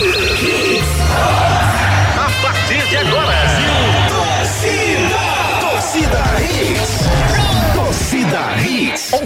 Yeah.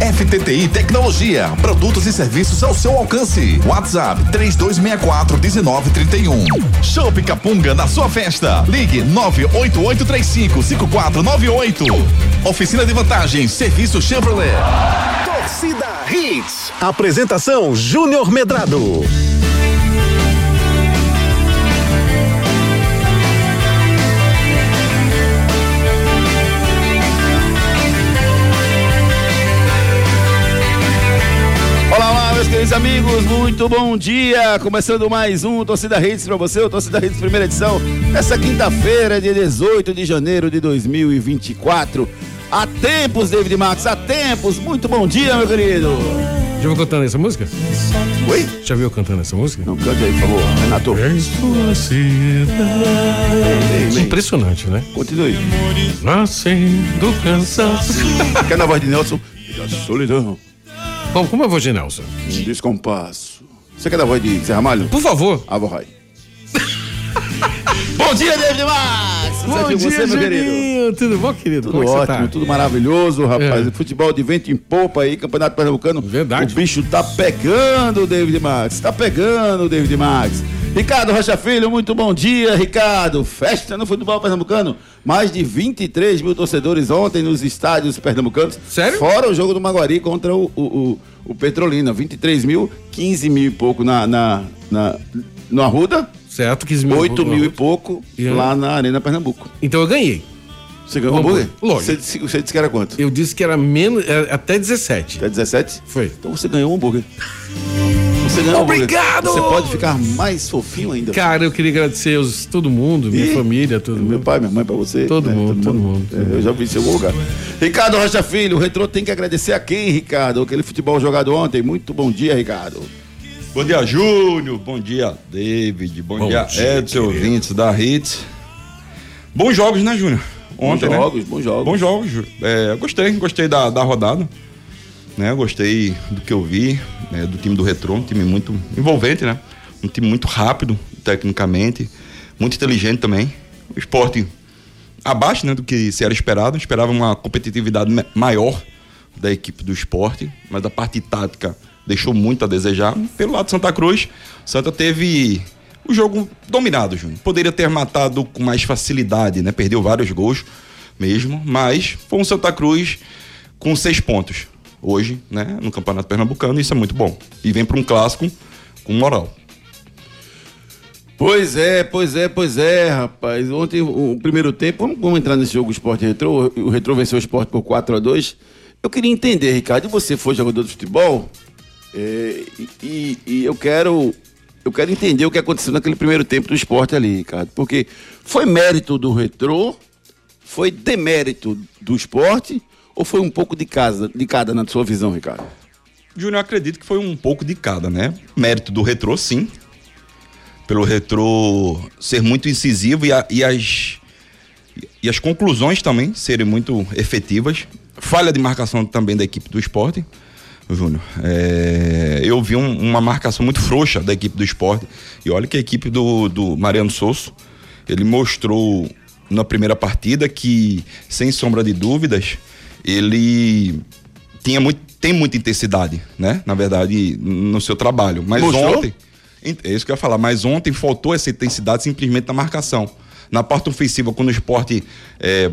FTTI Tecnologia, produtos e serviços ao seu alcance. WhatsApp 3264 1931. Show Capunga na sua festa. Ligue 98835 5498. Oficina de vantagens, serviço Chevrolet. Torcida Hits. Apresentação Júnior Medrado. Meus amigos, muito bom dia! Começando mais um Torcida Redes pra você, o Torcida Redes primeira edição, nessa quinta-feira, dia 18 de janeiro de 2024. Há tempos, David Max, há tempos! Muito bom dia, meu querido! Já viu cantando essa música? Oi? Já viu cantando essa música? Não, cante aí, por favor, Renato. Sua cidade. Impressionante, né? Continue. Nascendo cansaço. Quer na voz de Nelson? Solidão, Bom, como é a voz de Nelson? um descompasso. Você quer na voz de Zé Ramalho? Por favor. Ah, vou vai. Bom dia, David Max! Certo com você, meu querido? Tudo bom, querido? Tudo como é ótimo, tá? tudo maravilhoso, rapaz. É. Futebol de vento em popa aí, Campeonato Pernambucano. Verdade. O bicho tá pegando, David Max. Tá pegando, David Max. Ricardo Rocha Filho, muito bom dia, Ricardo. Festa no futebol pernambucano. Mais de 23 mil torcedores ontem nos estádios pernambucanos. Sério? Fora o jogo do Maguari contra o, o, o, o Petrolina. 23 mil, 15 mil e pouco na, na, na, no Arruda. Certo, 15 mil. 8 mil e pouco E- lá na Arena Pernambuco. Então eu ganhei. Você ganhou O hambúrguer? lógico. Você, disse- você disse que era quanto? Eu disse que era menos, é, até 17. Até 17? Foi. Então você ganhou um hambúrguer. Você. Obrigado! Você pode ficar mais fofinho ainda. Cara, eu queria agradecer os, todo mundo, minha Ih, família, todo Meu mundo. pai, minha mãe, pra você. Todo mundo, todo mundo, todo É, eu já vi em algum lugar. Ricardo Rocha Filho, o Retrô tem que agradecer a quem, Ricardo? Aquele futebol jogado ontem. Muito bom dia, Ricardo. Bom dia, Júnior. Bom dia, David. Bom, Bom dia, dia, Edson, querido. ouvintes da Hits. Bons jogos, né, Júnior? Ontem, bons né? jogos, bons jogos. Bons jogos. Júnior. É, gostei, gostei da, da rodada. Né? Gostei do que eu vi, né, do time do Retrô, um time muito envolvente, né? Um time muito rápido, tecnicamente, muito inteligente também. O esporte abaixo né, do que se era esperado. Esperava uma competitividade ma- maior da equipe do esporte, mas a parte tática deixou muito a desejar. Pelo lado de Santa Cruz, Santa teve o jogo dominado, Júnior. Poderia ter matado com mais facilidade, né? Perdeu vários gols mesmo, mas foi um Santa Cruz com seis pontos hoje, né? No Campeonato Pernambucano, isso é muito bom. E vem para um clássico com moral. Pois é, pois é, pois é, rapaz. Ontem, o, primeiro tempo, vamos, vamos entrar nesse jogo Esporte Retrô. O Retrô venceu o Esporte por 4 a 2 Eu queria entender, Ricardo, você foi jogador de futebol é, e, e- e eu quero eu quero entender o que aconteceu naquele primeiro tempo do esporte ali, Ricardo. Porque foi mérito do Retrô, foi demérito do esporte ou foi um pouco de, casa, de cada na sua visão, Ricardo? Júnior, acredito que foi um pouco de cada, né? Mérito do retrô, sim. Pelo retrô ser muito incisivo e, a- e as, e as conclusões também serem muito efetivas. Falha de marcação também da equipe do esporte, Júnior. É, eu vi um- uma marcação muito frouxa da equipe do esporte. E olha que a equipe do, do Mariano Souza, ele mostrou na primeira partida que, sem sombra de dúvidas, ele tinha muito, tem muita intensidade, né? Na verdade, no seu trabalho. Mas Mostrou? ontem. É isso que eu ia falar, mas ontem faltou essa intensidade simplesmente na marcação. Na parte ofensiva, quando o esporte é,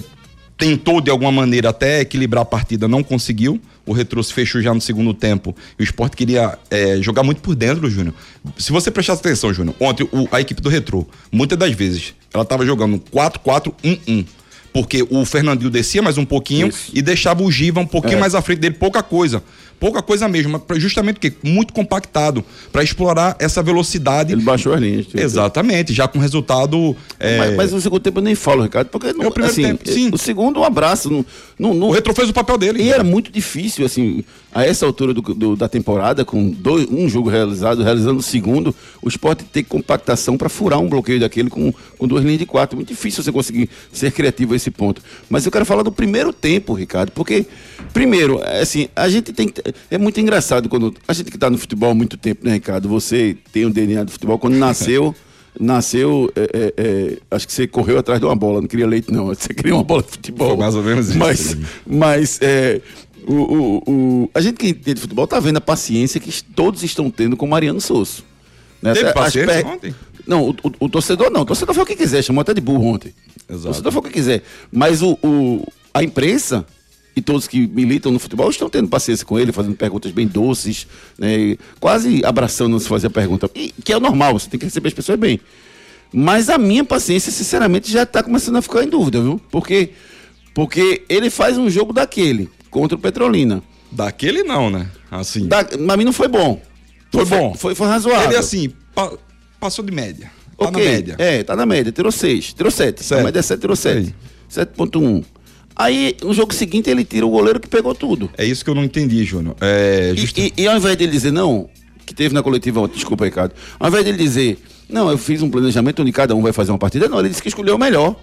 tentou de alguma maneira até equilibrar a partida, não conseguiu. O retrô se fechou já no segundo tempo. E o esporte queria é, jogar muito por dentro, Júnior. Se você prestar atenção, Júnior, ontem o- a equipe do retrô, muitas das vezes, ela estava jogando 4-4-1-1. Porque o Fernandinho descia mais um pouquinho Isso. e deixava o Giva um pouquinho É. mais à frente dele, pouca coisa. Pouca coisa mesmo, mas justamente porque muito compactado para explorar essa velocidade. Ele baixou as linhas. Exatamente, já com resultado. é, Mas, mas no segundo tempo eu nem falo, Ricardo, porque não, É o primeiro assim, tempo, sim. o segundo um abraço. Não, não, não- O Retro fez o papel dele. E era muito difícil, assim, a essa altura do, do- da temporada, com dois, um jogo realizado, realizando o segundo, o esporte ter compactação para furar um bloqueio daquele com, com duas linhas de quatro. Muito difícil você conseguir ser criativo a esse ponto. Mas eu quero falar do primeiro tempo, Ricardo, porque, primeiro, é assim, a gente tem que. É muito engraçado quando. A gente que está no futebol há muito tempo, né, Ricardo? Você tem o DNA do futebol. Quando nasceu. Nasceu, é, é, é, acho que você correu atrás de uma bola, não queria leite, não. Você queria uma bola de futebol. Foi mais ou menos isso. Mas, mas é, o, o, o- a gente que entende futebol tá vendo a paciência que todos estão tendo com o Mariano Souza. Né? Teve paciência per- ontem? Não, o, o- torcedor não. O torcedor foi o que quiser, chamou até de burro ontem. Exato. O torcedor foi o que quiser. Mas o- a imprensa e todos que militam no futebol estão tendo paciência com ele, fazendo perguntas bem doces, né? quase abraçando se fazer a pergunta. E, que é o normal, você tem que receber as pessoas bem. Mas a minha paciência, sinceramente, já está começando a ficar em dúvida, viu? Porque, porque ele faz um jogo daquele contra o Petrolina. Daquele não, né? Assim. Da, mas mim não foi bom. Foi bom. Foi, foi razoável. Ele assim, pa- passou de média. Tá Ok, na média. É, tá na média. Tirou 6. Tirou 7. Sete. A média é 7, tirou 7. 7.1. Aí, no jogo seguinte, ele tira o goleiro que pegou tudo. É isso que eu não entendi, Júnior. É, E, justa- e- e ao invés dele dizer, não, que teve na coletiva ontem, desculpa, Ricardo. Ao invés dele dizer, não, eu fiz um planejamento onde cada um vai fazer uma partida, não, ele disse que escolheu o melhor.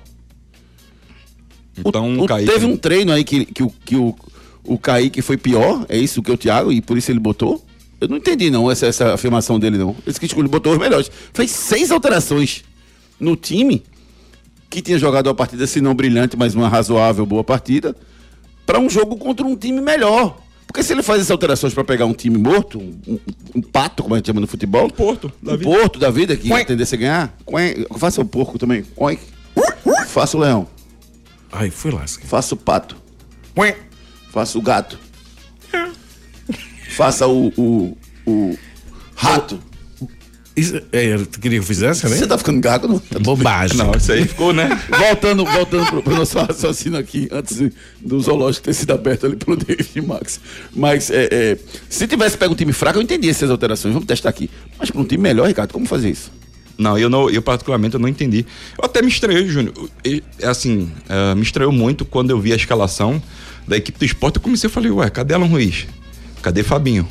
O- Então, o- Kaique- Teve um treino aí que, que, o, que o, o Kaique foi pior, é isso que o Thiago, e por isso ele botou. Eu não entendi, não, essa, essa afirmação dele, não. Ele disse que escolheu, botou os melhores. Fez seis alterações no time, que tinha jogado uma partida, se não brilhante, mas uma razoável, boa partida, para um jogo contra um time melhor. Porque se ele faz essas alterações para pegar um time morto, um, um- um pato, como a gente chama no futebol. Um porto da um vida. porto da vida, que Quém. tendência a ganhar. Quém. Faça o porco também. Quém. Faça o leão. Ai, fui lasca. Faça o pato. Faça o gato. Faça o, o, o rato. Isso, é, tu queria que eu fizesse, né? Você tá ficando gago, não? Bobagem. Não, isso aí ficou, né? Voltando, voltando pro, pro nosso raciocínio aqui, antes do zoológico ter sido aberto ali pelo David Max. Mas, é, é, se tivesse pego um time fraco, eu entendi essas alterações. Vamos testar aqui. Mas para um time melhor, Ricardo, como fazer isso? Não, eu não, eu particularmente eu não entendi. Eu até me estranhei, Júnior. E, Assim, eh, me estranhou muito quando eu vi a escalação da equipe do esporte. Eu comecei a falar, ué, cadê Alan Ruiz? Cadê Fabinho?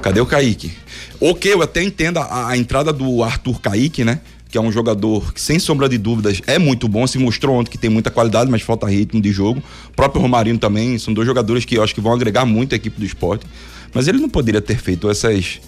Cadê o Kaique? Ok, eu até entendo a, a entrada do Arthur Kaique, né? Que é um jogador que, sem sombra de dúvidas, é muito bom. Se mostrou ontem que tem muita qualidade, mas falta ritmo de jogo. O próprio Romarinho também. São dois jogadores que eu acho que vão agregar muito a equipe do esporte. Mas ele não poderia ter feito essas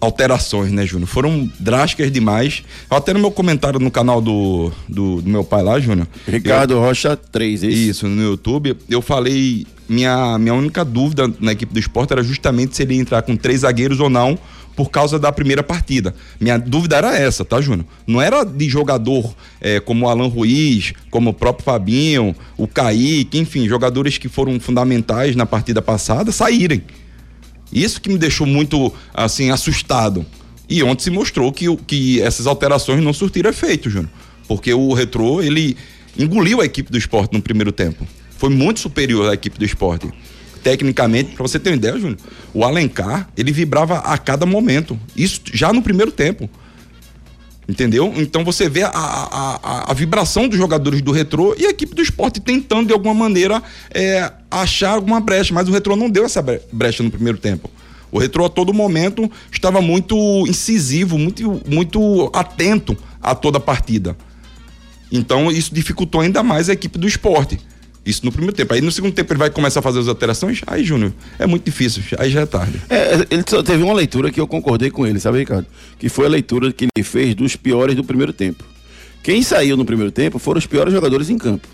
alterações, né, Júnior? Foram drásticas demais. Até no meu comentário no canal do, do, do meu pai lá, Júnior. Ricardo Rocha 3, é isso? Isso, no YouTube, eu falei. Minha, minha única dúvida na equipe do esporte era justamente se ele ia entrar com três zagueiros ou não, por causa da primeira partida. Minha dúvida era essa, tá, Júnior? Não era de jogador eh, como o Alan Ruiz, como o próprio Fabinho, o Kaique, enfim, jogadores que foram fundamentais na partida passada saírem. Isso que me deixou muito, assim, assustado. E ontem se mostrou que, que essas alterações não surtiram efeito, Júnior. Porque o Retrô, ele engoliu a equipe do esporte no primeiro tempo. Foi muito superior à equipe do esporte. Tecnicamente, pra você ter uma ideia, Júnior, o Alencar, ele vibrava a cada momento. Isso já no primeiro tempo. Entendeu? Então você vê a, a, a, a vibração dos jogadores do retrô e a equipe do esporte tentando, de alguma maneira, é, achar alguma brecha. Mas o retrô não deu essa bre- brecha no primeiro tempo. O retrô, a todo momento, estava muito incisivo, muito, muito atento a toda a partida. Então isso dificultou ainda mais a equipe do esporte. Isso no primeiro tempo. Aí no segundo tempo ele vai começar a fazer as alterações. Aí, Júnior, é muito difícil. Aí já é tarde. É, ele só teve uma leitura que eu concordei com ele, sabe, Ricardo? Que foi a leitura que ele fez dos piores do primeiro tempo. Quem saiu no primeiro tempo foram os piores jogadores em campo.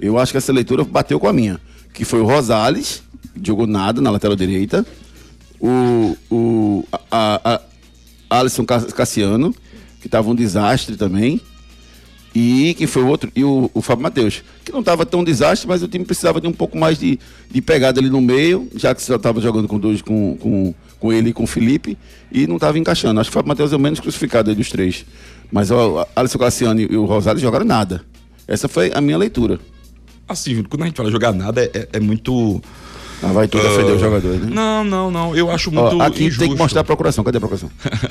Eu acho que essa leitura bateu com a minha. Que foi o Rosales, jogou nada na lateral direita. O, o a, a, a Alisson Cas- Cassiano, que estava um desastre também. E que foi o outro, e o, o Fábio Matheus, que não estava tão desastre, mas o time precisava de um pouco mais de, de pegada ali no meio, já que já estava jogando com dois, com, com, com ele e com o Felipe, e não estava encaixando. Acho que o Fábio Matheus é o menos crucificado dos três. Mas o Alisson Cassiano e o Rosales jogaram nada. Essa foi a minha leitura. Assim, quando a gente fala jogar nada, é, é- é muito. Ah, vai tu defender os jogadores, né? Não, não, não. Eu acho muito Ó, aqui injusto. tem que mostrar a procuração. Cadê a procuração?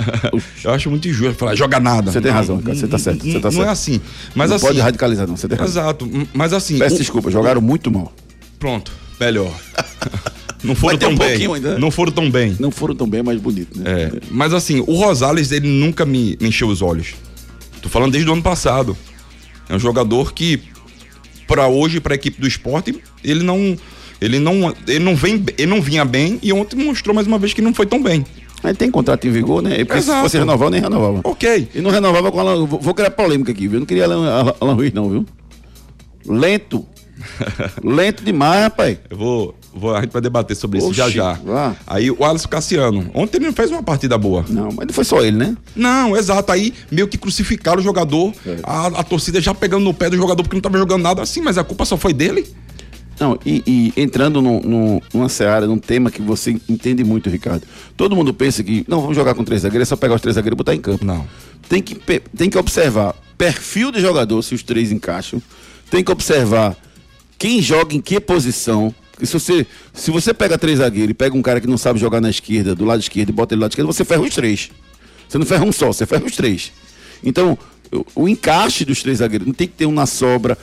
Eu acho muito injusto falar joga nada. Você tem Não, razão, cara, você tá certo, você tá não certo. é assim. Mas não assim. pode radicalizar, não. Você tem razão. Exato. Mas assim. Peço o- desculpa, jogaram muito mal. Pronto, melhor. Não foram tão um bem. ainda, né? Não foram tão bem. Não foram tão bem, mas bonito, né? É, mas assim, o Rosales, ele nunca me, me encheu os olhos. Tô falando desde o ano passado. É um jogador que, pra hoje, pra equipe do esporte, ele não. Ele não, ele não vem, ele não vinha bem e ontem mostrou mais uma vez que não foi tão bem. Aí tem contrato em vigor, né? Porque se Exato. fosse renovar, nem renovava. Ok. E não renovava com Alan. Vou criar polêmica aqui, viu? Eu não queria Alan, Alan, Ruiz, não, viu? Lento. Lento demais, rapaz. Eu vou, vou. A gente vai debater sobre isso já Oxi, já. vá. Aí o Alisson Cassiano. Ontem ele não fez uma partida boa. Não, mas não foi só ele, né? Não, exato. Aí meio que crucificaram o jogador. É. A, a torcida já pegando no pé do jogador porque não tava jogando nada assim, mas a culpa só foi dele. Não, e, e entrando num- num- numa seara, num tema que você entende muito, Ricardo. Todo mundo pensa que, não, vamos jogar com três zagueiros, é só pegar os três zagueiros e botar em campo. Não. Tem que, tem que observar perfil de jogador, se os três encaixam. Tem que observar quem joga em que posição. Porque se você, se você pega três zagueiros e pega um cara que não sabe jogar na esquerda, do lado esquerdo, e bota ele do lado esquerdo, você ferra os três. Você não ferra um só, você ferra os três. Então, o, encaixe dos três zagueiros, não tem que ter um na sobra,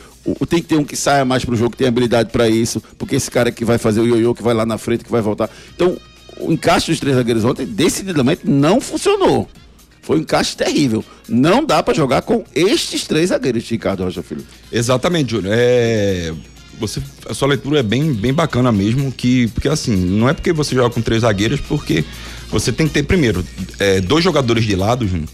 tem que ter um que saia mais pro jogo, que tem habilidade para isso, porque esse cara que vai fazer o ioiô, que vai lá na frente, que vai voltar. Então, o encaixe dos três zagueiros ontem, decididamente, não funcionou. Foi um encaixe terrível. Não dá para jogar com estes três zagueiros, Ricardo Rocha Filho. Exatamente, Júnior. É, você, a sua leitura é bem, bem bacana mesmo, que, porque assim, não é porque você joga com três zagueiros, porque você tem que ter, primeiro, é, dois jogadores de lado, Júnior,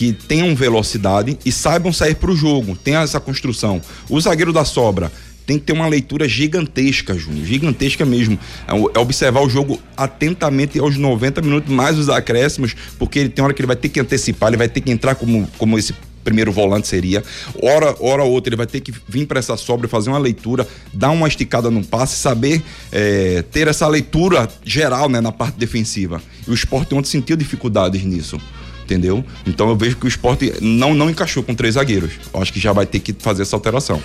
que tenham velocidade e saibam sair para o jogo, tenham essa construção. O zagueiro da sobra tem que ter uma leitura gigantesca, Júnior, gigantesca mesmo. É, é observar o jogo atentamente aos 90 minutos, mais os acréscimos, porque ele tem hora que ele vai ter que antecipar, ele vai ter que entrar como, como esse primeiro volante seria. Hora, hora ou outra, ele vai ter que vir para essa sobra, fazer uma leitura, dar uma esticada no passe, saber é, ter essa leitura geral né, na parte defensiva. E o esporte ontem sentiu dificuldades nisso. Entendeu? Então eu vejo que o esporte não, não encaixou com três zagueiros. Eu acho que já vai ter que fazer essa alteração.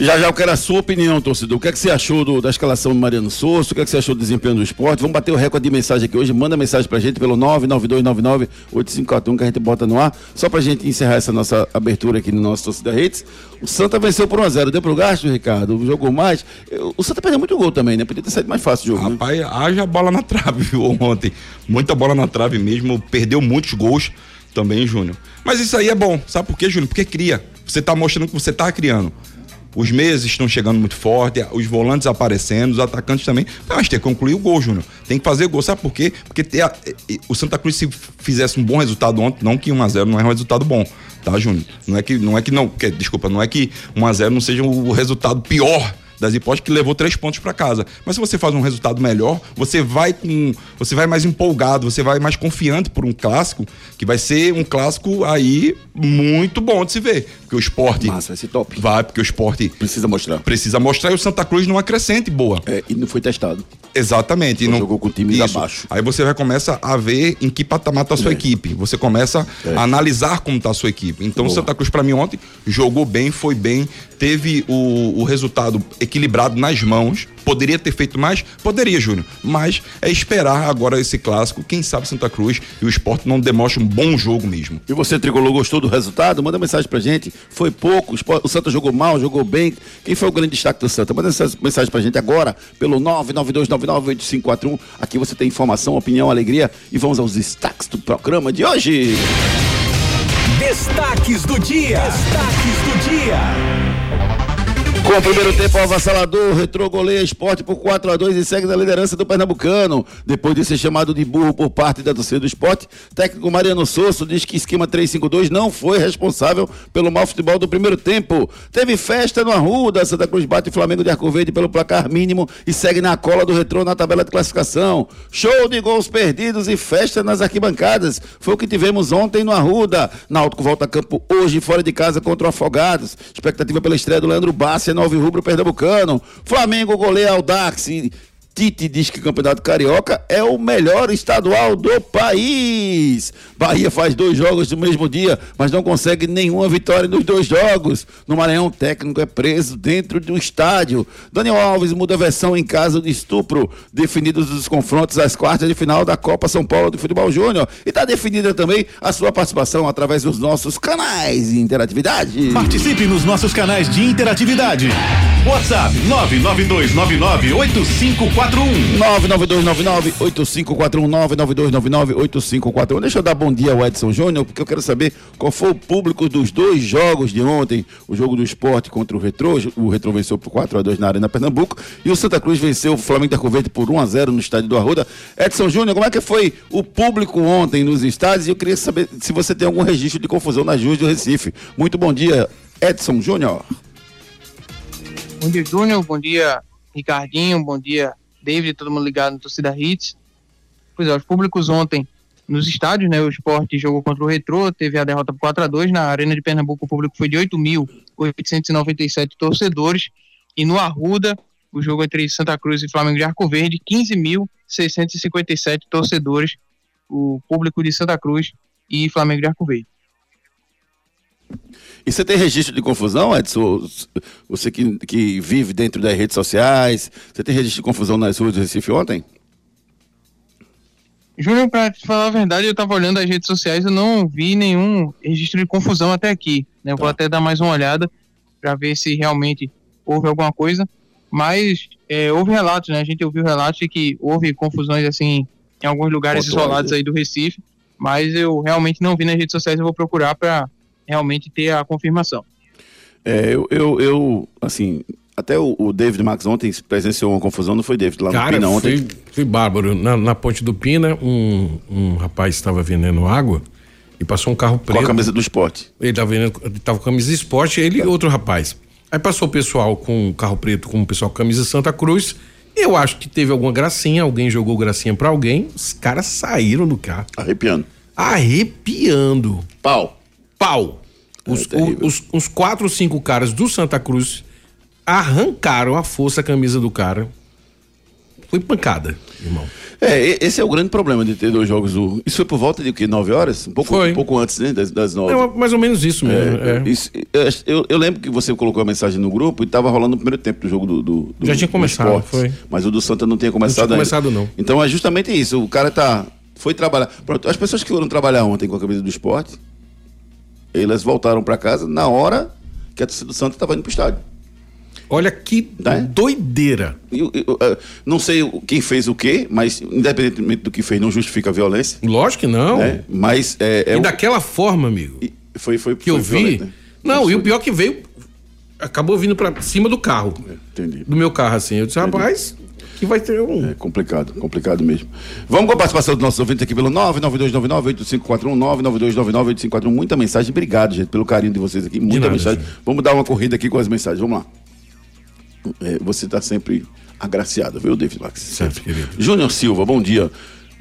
Já já eu quero a sua opinião, torcedor. O que é que você achou do- da escalação do Mariano Souza? O que é que você achou do desempenho do esporte? Vamos bater o recorde de mensagem aqui hoje. Manda mensagem pra gente pelo 992998541 que a gente bota no ar. Só pra gente encerrar essa nossa abertura aqui no nosso Torcida Redes. O Santa venceu por 1x0. Deu pro gasto, Ricardo? Jogou mais. O Santa perdeu muito gol também, né? Podia ter saído mais fácil o jogo. né? Rapaz, haja bola na trave, viu, ontem. Muita bola na trave mesmo, perdeu muitos gols também, Júnior. Mas isso aí é bom, sabe por quê, Júnior? Porque cria. Você tá mostrando que você tá criando. Os meses estão chegando muito forte, os volantes aparecendo, os atacantes também. Mas tem que concluir o gol, Júnior. Tem que fazer gol. Sabe por quê? Porque a- o Santa Cruz, se fizesse um bom resultado ontem, não que 1x0 não é um resultado bom, tá, Júnior? Não é que não, é que não que- desculpa, não é que 1x0 não seja o resultado pior das hipóteses que levou três pontos para casa. Mas se você faz um resultado melhor, você vai com, você vai mais empolgado, você vai mais confiante por um clássico que vai ser um clássico aí muito bom de se ver, porque o esporte Massa, vai ser top. vai porque o esporte Precisa mostrar. precisa mostrar e o Santa Cruz numa crescente boa. É, e não foi testado. Exatamente. não jogou com times Isso. abaixo. Aí você vai começar a ver em que patamar tá a sua É. equipe. Você começa a analisar como tá a sua equipe. Então o. Santa Cruz, para mim, ontem, jogou bem, foi bem, teve o, o resultado equilibrado nas mãos. Poderia ter feito mais? Poderia, Júnior. Mas é esperar agora esse clássico. Quem sabe Santa Cruz e o esporte não demonstra um bom jogo mesmo. E você, Tricolor, gostou do resultado? Manda mensagem pra gente. Foi pouco, o Santa jogou mal, jogou bem. Quem foi o grande destaque do Santa? Manda essa mensagem pra gente agora, pelo 992998541. Aqui você tem informação, opinião, alegria. E vamos aos destaques do programa de hoje. Destaques do dia. Destaques do dia. Com o primeiro tempo avassalador, Retrô goleia esporte por 4 a 2 e segue na liderança do Pernambucano. Depois de ser chamado de burro por parte da torcida do esporte, técnico Mariano Sosso diz que esquema 352 não foi responsável pelo mau futebol do primeiro tempo. Teve festa no Arruda, Santa Cruz bate o Flamengo de Arco Verde pelo placar mínimo e segue na cola do Retrô na tabela de classificação. Show de gols perdidos e festa nas arquibancadas. Foi o que tivemos ontem no Arruda. Náutico volta a campo hoje fora de casa contra o Afogados. Expectativa pela estreia do Leandro Bassi, novo rubro pernambucano. Flamengo goleia Aldax e Tite diz que o Campeonato Carioca é o melhor estadual do país. Bahia faz dois jogos no mesmo dia, mas não consegue nenhuma vitória nos dois jogos. No Maranhão, o técnico é preso dentro do estádio. Daniel Alves muda a versão em caso de estupro. Definidos os confrontos às quartas de final da Copa São Paulo de Futebol Júnior. E está definida também a sua participação através dos nossos canais de interatividade. Participe nos nossos canais de interatividade. WhatsApp 992998541. 992998541 992998541. Deixa eu dar bom dia ao Edson Júnior, porque eu quero saber qual foi o público dos dois jogos de ontem. O jogo do esporte contra o Retrô. O Retrô venceu por 4 a 2 na Arena Pernambuco. E o Santa Cruz venceu o Flamengo da Covete por 1 a 0 no estádio do Arruda. Edson Júnior, como é que foi o público ontem nos estádios? E eu queria saber se você tem algum registro de confusão nas ruas do Recife. Muito bom dia, Edson Júnior. Bom dia, Júnior. Bom dia, Ricardinho. Bom dia, David. Todo mundo ligado no Torcida Hits. Pois é, os públicos ontem nos estádios, né? O esporte jogou contra o Retrô, teve a derrota por 4 a 2 Na Arena de Pernambuco, o público foi de 8.897 torcedores. E no Arruda, o jogo entre Santa Cruz e Flamengo de Arco Verde, 15.657 torcedores. O público de Santa Cruz e Flamengo de Arco Verde. E você tem registro de confusão, Edson? Você que, que vive dentro das redes sociais, você tem registro de confusão nas ruas do Recife ontem? Júnior, para te falar a verdade, eu estava olhando as redes sociais e não vi nenhum registro de confusão até aqui. Né? Eu vou Tá. até dar mais uma olhada para ver se realmente houve alguma coisa. Mas é, houve relatos, né? A gente ouviu relatos de que houve confusões assim em alguns lugares Pontuais, isolados aí do Recife, mas eu realmente não vi nas redes sociais. Eu vou procurar para realmente ter a confirmação. É, eu, eu, eu, assim, até o, o David Max ontem presenciou uma confusão, não foi, David? Lá no Cara, Pina ontem. foi, foi bárbaro. Na, na ponte do Pina, um, um rapaz estava vendendo água e passou um carro Com preto. a camisa do esporte. Ele estava vendendo, ele tava com camisa de esporte, ele e outro rapaz. Aí passou o pessoal com carro preto, com o pessoal com camisa Santa Cruz. Eu acho que teve alguma gracinha, alguém jogou gracinha pra alguém, os caras saíram do carro, Arrepiando. arrepiando. Pau. Pau. Os, É o- os, uns quatro ou cinco caras do Santa Cruz arrancaram a força a camisa do cara. Foi pancada, irmão. É, esse é o grande problema de ter dois jogos. do- Isso foi por volta de o quê? Nove horas? Um pouco, um pouco antes, né? Das, das nove. É mais ou menos isso mesmo. é. Isso, eu, eu- lembro que você colocou a mensagem no grupo e estava rolando o primeiro tempo do jogo do, do, do Já tinha do começado, esporte. foi. Mas o do Santa não tinha começado ainda. começado, não. Então é justamente isso. O cara tá. Foi trabalhar. Pronto, as pessoas que foram trabalhar ontem com a camisa do esporte, elas voltaram para casa na hora que a torcida do Santa estava indo pro estádio. Olha que Tá? doideira. Eu, eu- eu, não sei o- quem fez o quê, mas independentemente do que fez, não justifica a violência. Lógico que não. Né? Mas é, é e o- daquela forma, amigo, e foi, foi, que eu foi vi. né? Não, e o pior que veio. Acabou vindo pra cima do carro. Entendi. Do meu carro, assim. Eu disse, rapaz, que vai ter um. É complicado, complicado mesmo. Vamos com a participação dos nossos ouvintes aqui pelo 99299-8541, 99299-8541. Muita mensagem. Obrigado, gente, pelo carinho de vocês aqui. Muita nada, mensagem. Júnior. Vamos dar uma corrida aqui com as mensagens. Vamos lá. É, você está sempre agraciado, viu, David Max? Sempre, querido. Júnior Silva, bom dia.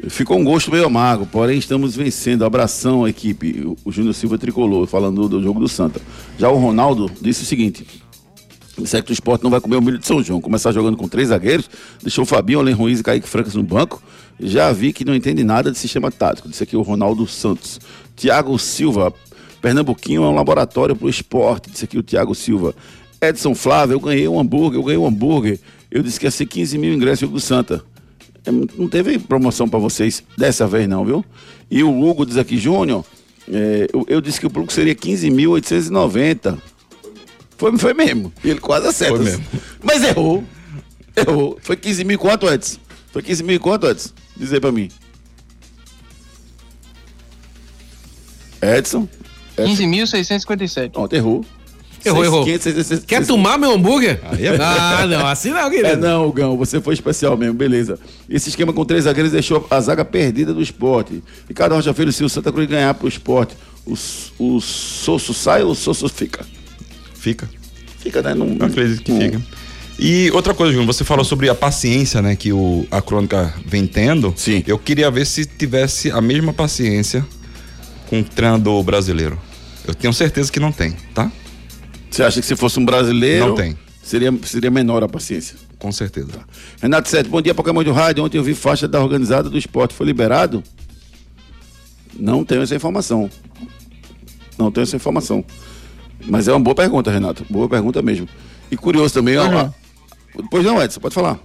Ficou um gosto meio amargo, porém estamos vencendo. Abração, equipe. O- O Júnior Silva tricolou, falando do jogo do Santa. Já o Ronaldo disse o seguinte: Que o esporte não vai comer o milho de São João. Começar jogando com três zagueiros, deixou o Fabinho, Alen Ruiz e Kaique Francas no banco. Já vi que não entende nada de sistema tático. Disse aqui o Ronaldo Santos. Tiago Silva, Pernambuquinho é um laboratório para o esporte. Disse aqui o Tiago Silva. Edson Flávio, eu ganhei um hambúrguer, eu ganhei um hambúrguer. Eu disse que ia ser 15 mil ingressos do Santa. É, Não teve promoção para vocês dessa vez, não, viu? E o Hugo diz aqui, Júnior, é, eu, eu disse que o público seria 15.890. Foi, foi mesmo. E ele quase acerta. Foi mesmo. Mas errou. Errou. Foi 15 mil quanto, Edson? Foi 15 mil quanto, Edson? Diz aí pra mim. Edson? Edson. 15.657. Pronto, errou. Errou, errou. 500, 600, Quer tomar meu hambúrguer? Aí é- Ah, não, assim não, querido. É, não, Gão, você foi especial mesmo, beleza. Esse esquema com três zagueiros deixou a zaga perdida do esporte. Ricardo Rocha Filho, se o Santa Cruz ganhar pro esporte, o, o Sosso sai ou o Sosso fica? Fica. Fica, né? Não, Eu acredito que não- fica. E outra coisa, Júnior, você falou sobre a paciência, né, que o, a crônica vem tendo. Sim. Eu queria ver se tivesse a mesma paciência com o treinador brasileiro. Eu tenho certeza que não tem, tá? Você acha que se fosse um brasileiro. Não tem. seria, seria menor a paciência. Com certeza. Renato Sete, bom dia, Pokémon do Rádio. Ontem eu vi faixa da organizada do esporte. Foi liberado? Não tenho essa informação. Não tenho essa informação. Mas é uma boa pergunta, Renato. Boa pergunta mesmo. E curioso também, ó. Uhum. Pois não, Edson, pode falar.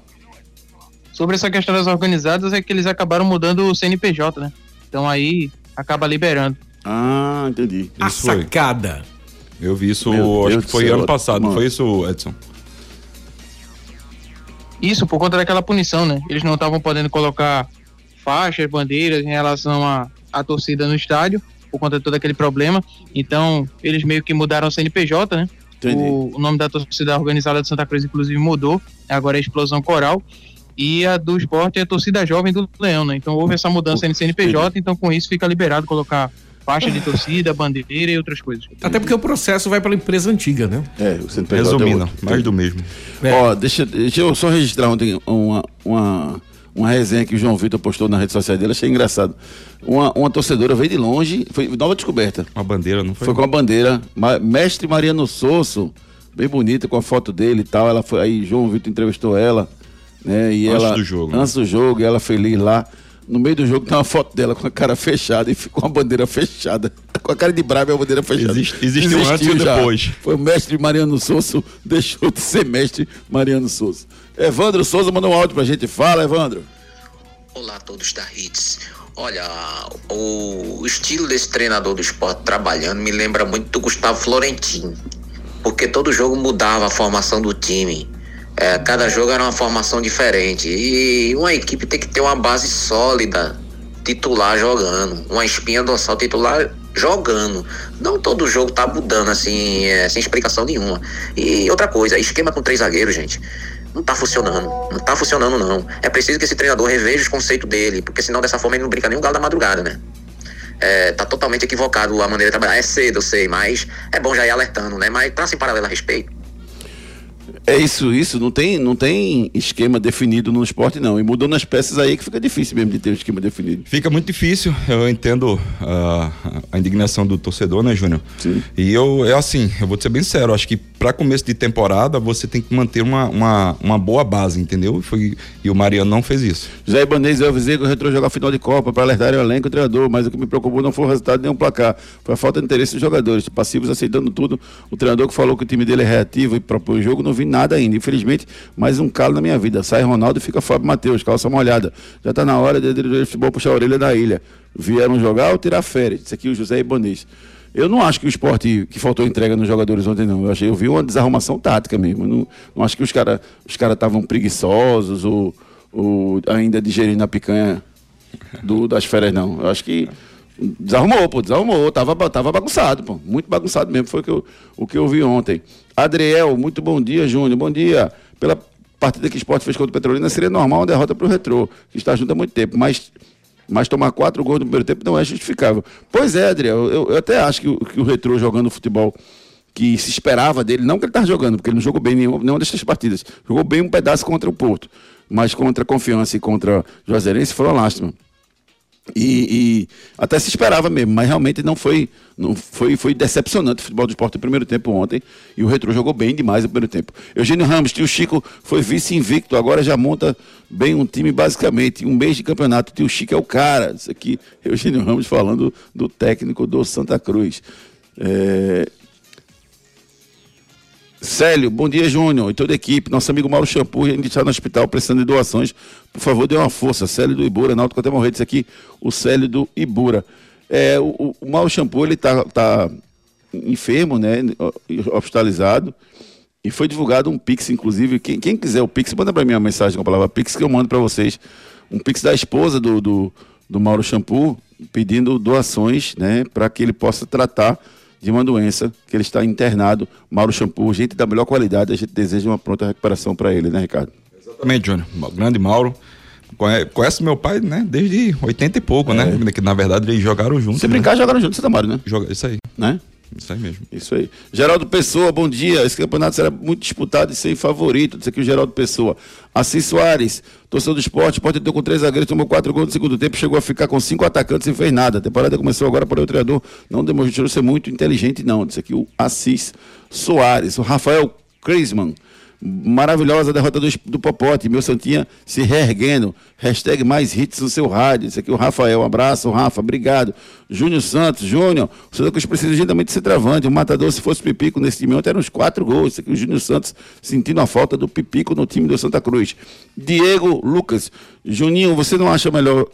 Sobre essa questão das organizadas, é que eles acabaram mudando o CNPJ, né? Então aí acaba liberando. Ah, entendi. A Isso foi. sacada. Eu vi isso, Meu acho Deus que foi ano passado, não foi isso, Edson? Isso por conta daquela punição, né? Eles não estavam podendo colocar faixas, bandeiras em relação à à torcida no estádio, por conta de todo aquele problema. Então, eles meio que mudaram o CNPJ, né? O, o nome da torcida organizada de Santa Cruz, inclusive, mudou. Agora é Explosão Coral. E a do esporte é a torcida jovem do Leão, né? Então houve essa mudança no CNPJ, então com isso fica liberado colocar faixa de torcida, bandeira e outras coisas. Até porque o processo vai pela empresa antiga, né? É, o CNPJ é Resumindo, outro. mais do mesmo. É. Ó, deixa, deixa eu só registrar ontem uma, uma, uma resenha que o João Vitor postou na rede social dele, achei engraçado. Uma, uma torcedora veio de longe, foi nova descoberta. Uma bandeira, não foi? Foi com a bandeira. Ma- Mestre Mariano Sosso, bem bonita, com a foto dele e tal. Ela foi, aí João Vitor entrevistou ela, né? E Antes ela, do jogo, né? Antes do jogo, e ela feliz lá. No meio do jogo tem uma foto dela com a cara fechada e com a bandeira fechada. Com a cara de brava e a bandeira fechada. Existe- existe um antes e depois. Foi o mestre Mariano Souza, deixou de ser mestre Mariano Souza. Evandro Souza mandou um áudio pra gente. Fala, Evandro. Olá a todos da Hits. Olha, o o estilo desse treinador do esporte trabalhando me lembra muito do Gustavo Florentino. Porque todo jogo mudava a formação do time. É, cada jogo era uma formação diferente. E uma equipe tem que ter uma base sólida, titular jogando. Uma espinha dorsal titular jogando. Não todo jogo tá mudando assim, é, sem explicação nenhuma. E outra coisa, esquema com três zagueiros, gente. Não tá funcionando. Não tá funcionando, não. É preciso que esse treinador reveja os conceitos dele, porque senão dessa forma ele não brinca nem o galo da madrugada, né? É, tá totalmente equivocado a maneira de trabalhar. É cedo, eu sei, mas é bom já ir alertando, né? Mas traça em paralelo a respeito. É isso, isso. Não tem, não tem esquema definido no esporte, não. E mudando as peças aí que fica difícil mesmo de ter um esquema definido. Fica muito difícil, eu entendo ah, a indignação do torcedor, né, Júnior? Sim. E eu, é assim, eu vou te ser bem sério, acho que para começo de temporada você tem que manter uma, uma, uma boa base, entendeu? E, foi, e o Mariano não fez isso. José Ibanez, eu avisei que o Retro jogar final de Copa para alertar o elenco e o treinador, mas o que me preocupou não foi o resultado nem o placar. Foi a falta de interesse dos jogadores, passivos aceitando tudo. O treinador que falou que o time dele é reativo e propõe o jogo, não vi nada ainda. Infelizmente, mais um calo na minha vida. Sai Ronaldo e fica Fábio Matheus, calça molhada. Já tá na hora de dirigir de futebol puxar a orelha da ilha. Vieram jogar ou tirar férias? Isso aqui é o José Ibanez. Eu não acho que o esporte que faltou entrega nos jogadores ontem, não. Eu, achei, eu vi uma desarrumação tática mesmo. Não, não acho que os caras os cara estavam preguiçosos ou, ou ainda digerindo a picanha do, das férias, não. Eu acho que desarrumou, pô, desarrumou. Tava, tava bagunçado, pô. Muito bagunçado mesmo. Foi o que eu, o que eu vi ontem. Adriel, muito bom dia, Júnior. Bom dia. Pela partida que o esporte fez contra o Petrolina, seria normal uma derrota para o Retrô, que está junto há muito tempo. Mas mas tomar quatro gols no primeiro tempo não é justificável. Pois é, Adriel, eu, eu até acho que, o- que o Retrô jogando futebol que se esperava dele, não que ele estava jogando, porque ele não jogou bem nenhuma, nenhuma dessas partidas. Jogou bem um pedaço contra o Porto, mas contra a Confiança e contra o Juazeirense foi uma lástima. E, e até se esperava mesmo, mas realmente não foi, não foi, foi decepcionante o futebol do esporte no primeiro tempo ontem. E o Retro jogou bem demais no primeiro tempo. Eugênio Ramos, tio Chico foi vice-invicto, agora já monta bem um time basicamente. Um mês de campeonato, tio Chico é o cara. Isso aqui, Eugênio Ramos falando do técnico do Santa Cruz. É, Célio, bom dia, Júnior, e toda a equipe. Nosso amigo Mauro Shampoo ainda está no hospital precisando de doações. Por favor, dê uma força. Célio do Ibura, Náutico até morrer. Disse aqui o Célio do Ibura. É, o, o- Mauro Shampoo, ele tá, tá enfermo, né? Hospitalizado. E foi divulgado um Pix, inclusive. Quem, quem quiser o Pix, manda para mim uma mensagem com a palavra Pix que eu mando para vocês. Um Pix da esposa do, do, do Mauro Shampoo, pedindo doações, né? Para que ele possa tratar de uma doença que ele está internado. Mauro Shampoo, gente da melhor qualidade, a gente deseja uma pronta recuperação para ele, né, Ricardo? Exatamente, Júnior. Grande Mauro. Conhe- Conhece meu pai, né? Desde 80 e pouco, né? Que na verdade eles jogaram juntos. Se né? brincar, jogaram juntos, Santa Mário, né? Joga... Isso aí. né? Isso aí mesmo. Isso aí. Geraldo Pessoa, bom dia. Esse campeonato será muito disputado e sem favorito. Diz aqui o Geraldo Pessoa. Assis Soares, torcedor do esporte, pode ter com três zagueiros, tomou quatro gols no segundo tempo, chegou a ficar com cinco atacantes e fez nada. A temporada começou agora, porém o treinador não demonstrou ser muito inteligente, não. Diz aqui o Assis Soares. O Rafael Kreisman. Maravilhosa a derrota do, do Popote. Meu Santinha se reerguendo. Hashtag mais hits no seu rádio. Esse aqui é o Rafael. Um abraço, Rafa. Obrigado. Júnior Santos. Júnior. O Santa Cruz precisa urgentemente ser travante. O matador, se fosse Pipico nesse time ontem, eram uns quatro gols. Esse aqui o Júnior Santos sentindo a falta do Pipico no time do Santa Cruz. Diego Lucas. Juninho, você não acha melhor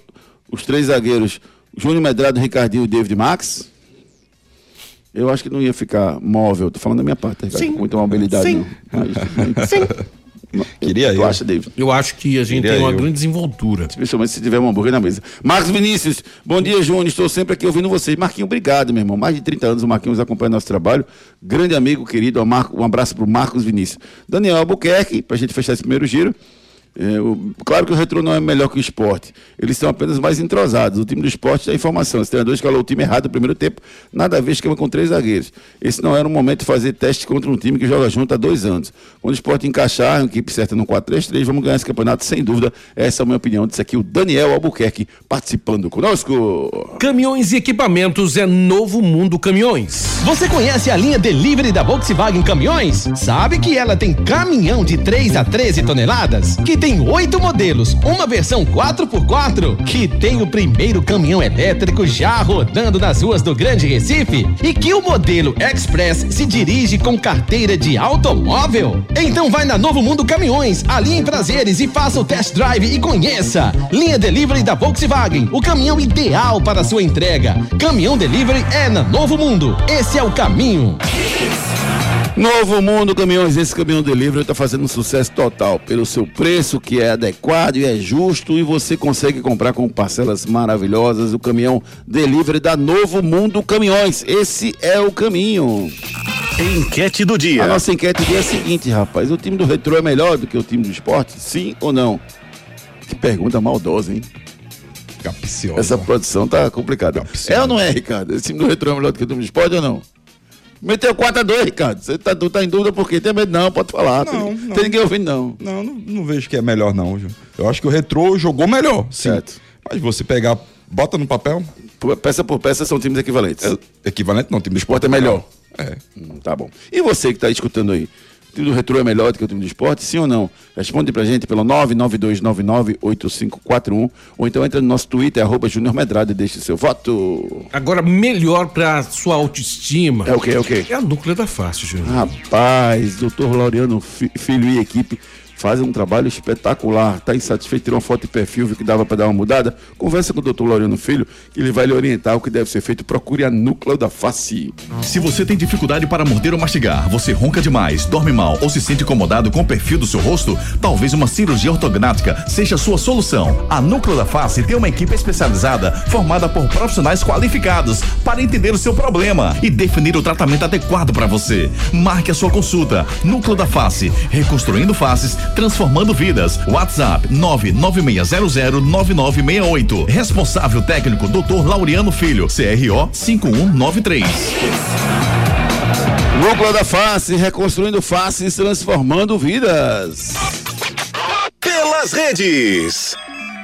os três zagueiros, Júnior Medrado, Ricardinho e David Max? Eu acho que não ia ficar móvel. Tô falando da minha parte, Ricardo. Sim. Com muita mobilidade, Sim. não. Mas, Sim. Queria eu. acha, David? Eu acho que a gente Queria tem uma eu. grande desenvoltura. Principalmente se tiver um hambúrguer na mesa. Marcos Vinícius, bom dia, Júnior. Estou sempre aqui ouvindo vocês. Marquinho, obrigado, meu irmão. Mais de 30 anos o Marquinhos acompanha nosso trabalho. Grande amigo, querido. Um abraço para o Marcos Vinícius. Daniel Albuquerque, para a gente fechar esse primeiro giro. É, o- claro que o retrô não é melhor que o esporte. Eles são apenas mais entrosados. O time do esporte é informação. Os treinadores escalou o time errado no primeiro tempo, nada a ver esquema com três zagueiros. Esse não era o momento de fazer teste contra um time que joga junto há dois anos. Quando o esporte encaixar, a equipe certa no 4-3-3, vamos ganhar esse campeonato sem dúvida. Essa é a minha opinião. Disse aqui o Daniel Albuquerque participando conosco. Caminhões e equipamentos é Novo Mundo Caminhões. Você conhece a linha Delivery da Volkswagen Caminhões? Sabe que ela tem caminhão de 3 a 13 toneladas? Que tem oito modelos, uma versão 4x4? Que tem o primeiro caminhão elétrico já rodando nas ruas do Grande Recife? E que o modelo Express se dirige com carteira de automóvel? Então vai na Novo Mundo Caminhões, ali em Prazeres e faça o test drive e conheça. Linha Delivery da Volkswagen, o caminhão ideal para sua entrega. Caminhão Delivery é na Novo Mundo. Esse é o caminho. Novo Mundo Caminhões, esse caminhão delivery está fazendo um sucesso total pelo seu preço que é adequado e é justo e você consegue comprar com parcelas maravilhosas o caminhão delivery da Novo Mundo Caminhões. Esse é o caminho. Enquete do dia. A nossa enquete dia é a seguinte, rapaz: o time do Retrô é melhor do que o time do esporte? Sim ou não? Que pergunta maldosa, hein? Capiciosa. Essa produção tá complicada. Capciosa. É ou não é, Ricardo? Esse time do Retrô é melhor do que o time do esporte ou não? Meteu 4x2, Ricardo. Você tá, tu tá em dúvida por quê? Tem medo? Não, pode falar. Não, tem, não. tem ninguém ouvindo, não. Não, não, não vejo que é melhor, não, Ju. Eu acho que o Retrô jogou melhor, sim. Certo. Mas você pegar, bota no papel, Peça por peça são times equivalentes. é equivalente não, time do esporte é melhor. É. Hum, tá bom. E você que tá escutando aí? O time do Retrô é melhor do que o time do esporte? Sim ou não? Responde pra gente pelo 992998541 ou então entra no nosso Twitter, arroba Júnior Medrado e deixe seu voto. Agora, melhor pra sua autoestima. É o quê? É o quê? É a núcleo da face, Júnior. Rapaz, doutor Laureano Fi- Filho e equipe fazem um trabalho espetacular. Tá insatisfeito, tirou uma foto de perfil, viu que dava para dar uma mudada? Conversa com o doutor Laureano Filho, que ele vai lhe orientar o que deve ser feito. Procure a núcleo da face. Se você tem dificuldade para morder ou mastigar, você ronca demais, dorme mal ou se sente incomodado com o perfil do seu rosto, talvez uma cirurgia ortognática seja a sua solução. A Núcleo da Face tem uma equipe especializada formada por profissionais qualificados para entender o seu problema e definir o tratamento adequado para você. Marque a sua consulta. Núcleo da Face, reconstruindo faces, transformando vidas. WhatsApp 996009968. Responsável técnico Dr. Laureano Filho, CRO 5193. Núcleo da face, reconstruindo faces, transformando vidas. Pelas redes.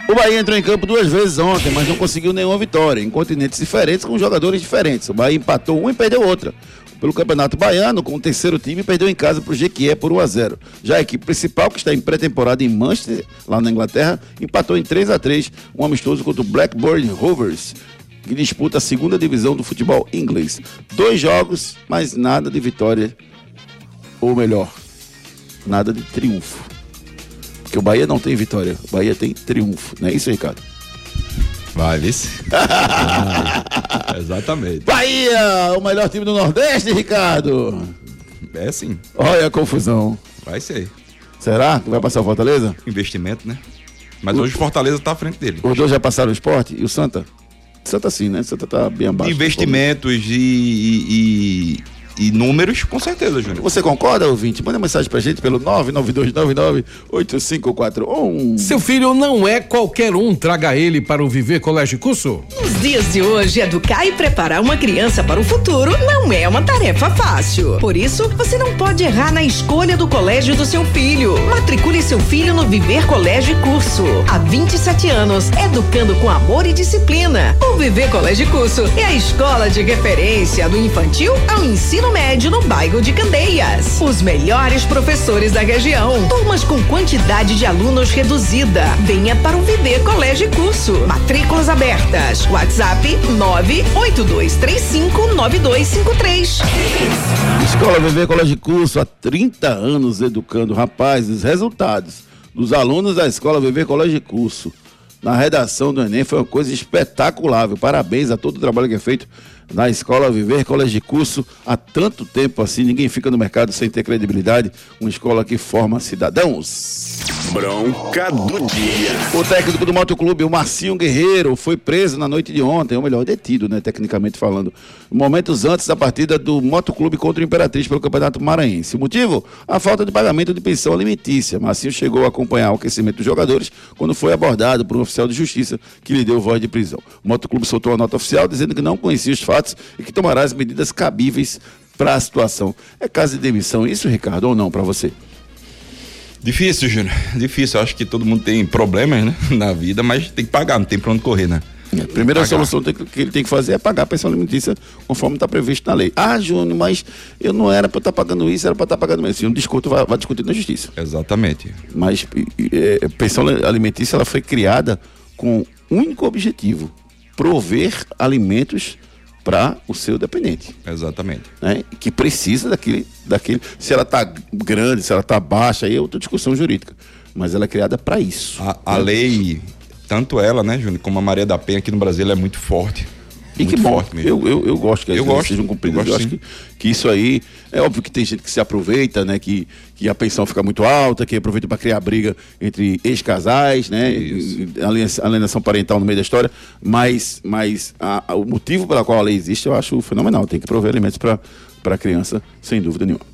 O Bahia entrou em campo duas vezes ontem, mas não conseguiu nenhuma vitória. Em continentes diferentes, com jogadores diferentes. O Bahia empatou uma e perdeu outra. Pelo Campeonato Baiano, com o terceiro time, perdeu em casa para o Jequié por 1 a 0 Já a equipe principal, que está em pré-temporada em Manchester, lá na Inglaterra, empatou em 3 a 3 um amistoso contra o Blackburn Rovers, que disputa a segunda divisão do futebol inglês. Dois jogos, mas nada de vitória, ou melhor, nada de triunfo. Porque o Bahia não tem vitória, o Bahia tem triunfo. Não é isso, Ricardo? Vai, vice. Vai. Exatamente. Bahia, o melhor time do Nordeste, Ricardo. É sim, Olha a confusão. vai ser. Será que vai passar o Fortaleza? Investimento, né? Mas hoje o Fortaleza tá à frente dele. Os dois já passaram o esporte e o Santa? Santa sim, né? Santa tá bem abaixo. Investimentos e, e, e- números, com certeza, Júnior. Você concorda, ouvinte? Manda mensagem pra gente pelo 992998541. Seu filho não é qualquer um. Traga ele para o Viver Colégio e Curso. Nos dias de hoje, educar e preparar uma criança para o futuro não é uma tarefa fácil. Por isso, você não pode errar na escolha do colégio do seu filho. Matricule seu filho no Viver Colégio e Curso. Há 27 anos, educando com amor e disciplina. O Viver Colégio e Curso é a escola de referência do infantil ao ensino ensino médio no bairro de Candeias. Os melhores professores da região. Turmas com quantidade de alunos reduzida. Venha para o Viver Colégio e Curso. Matrículas abertas. WhatsApp 982359253. Escola VV Colégio de Curso, há 30 anos educando rapazes. Resultados dos alunos da Escola VV Colégio de Curso na redação do Enem foi uma coisa espetacular. Parabéns a todo o trabalho que é feito na Escola Viver Colégio de Curso. Há tanto tempo assim, ninguém fica no mercado sem ter credibilidade. Uma escola que forma cidadãos. Bronca do dia. O técnico do Motoclube, o Marcinho Guerreiro, foi preso na noite de ontem, ou melhor, detido, né, tecnicamente falando, momentos antes da partida do Motoclube contra o Imperatriz pelo Campeonato Maranhense. O motivo? A falta de pagamento de pensão alimentícia. Marcinho chegou a acompanhar o aquecimento dos jogadores quando foi abordado por um oficial de justiça que lhe deu voz de prisão. O Motoclube soltou uma nota oficial dizendo que não conhecia os fatos e que tomará as medidas cabíveis para a situação. É caso de demissão isso, Ricardo, ou não para você? Difícil, Júnior. Difícil. Acho que todo mundo tem problemas, né? Na vida, mas tem que pagar, não tem pra onde correr, né? A primeira pagar. solução que ele tem que fazer é pagar a pensão alimentícia conforme está previsto na lei. Ah, Júnior, mas eu não era para estar tá pagando isso, era para estar tá pagando isso. Um desconto vai, vai, discutir na justiça. Exatamente. Mas é, pensão alimentícia ela foi criada com um único objetivo: prover alimentos para o seu dependente. Exatamente. Né? Que precisa daquele, daquele. Se ela está grande, se ela está baixa, aí é outra discussão jurídica. Mas ela é criada para isso. A, a né? lei, tanto ela, né, Júnior, como a Maria da Penha aqui no Brasil, é muito forte. E que bom, eu, eu, eu gosto que as eu gosto, sejam cumpridas. Eu, eu acho que, que isso aí, é óbvio que tem gente que se aproveita, né? Que, que a pensão fica muito alta, que aproveita para criar briga entre ex-casais, né? Alienação parental no meio da história. Mas, mas a, a, o motivo pela qual a lei existe, eu acho fenomenal. Tem que prover alimentos para a criança, sem dúvida nenhuma.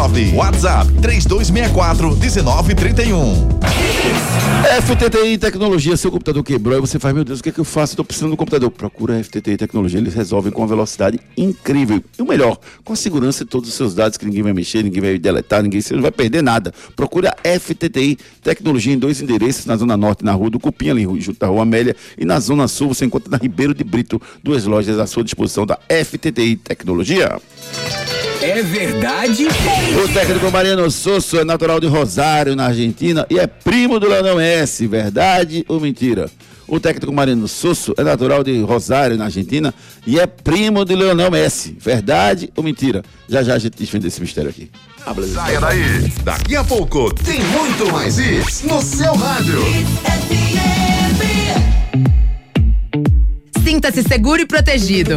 WhatsApp 3264 1931. FTTI Tecnologia, seu computador quebrou e você faz, meu Deus, o que é que eu faço? Estou precisando um computador. Procura a FTTI Tecnologia, eles resolvem com uma velocidade incrível. E o melhor, com a segurança de todos os seus dados, que ninguém vai mexer, ninguém vai deletar, ninguém você não vai perder nada. Procura a FTTI Tecnologia em dois endereços, na Zona Norte, na Rua do Cupim, ali junto à Rua Amélia, e na Zona Sul você encontra na Ribeiro de Brito, duas lojas à sua disposição da FTTI Tecnologia. É verdade? O técnico Mariano Sosso é natural de Rosário, na Argentina, e é primo do Leonel Messi. Verdade ou mentira? O técnico Mariano Sosso é natural de Rosário, na Argentina, e é primo do Leonel Messi. Verdade ou mentira? Já já a gente desvenda esse mistério aqui. Ah, Saia daí. Daqui a pouco tem muito mais isso no seu rádio. Sinta-se seguro e protegido.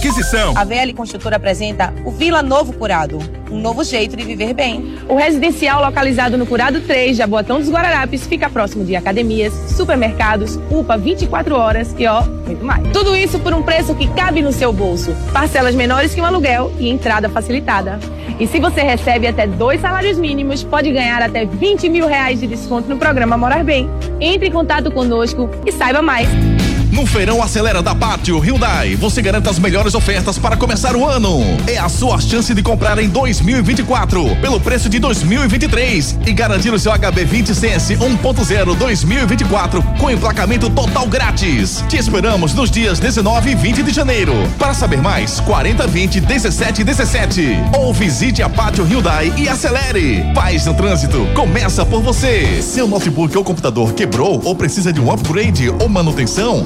A VL Construtora apresenta o Vila Novo Curado, um novo jeito de viver bem. O residencial localizado no Curado 3, Jaboatão dos Guararapes, fica próximo de academias, supermercados, UPA 24 horas e ó, muito mais. Tudo isso por um preço que cabe no seu bolso. Parcelas menores que um aluguel e entrada facilitada. E se você recebe até dois salários mínimos, pode ganhar até 20 mil reais de desconto no programa Morar Bem. Entre em contato conosco e saiba mais. No Feirão Acelera da Pátio Hyundai, você garanta as melhores ofertas para começar o ano. É a sua chance de comprar em 2024 pelo preço de 2023 e garantir o seu HB20 Sense 1.0 2024 com emplacamento total grátis. Te esperamos nos dias 19 e 20 de janeiro. Para saber mais, 40 20 17 17 ou visite a Pátio Hyundai e acelere. Paz no trânsito começa por você. Seu notebook ou computador quebrou ou precisa de um upgrade ou manutenção?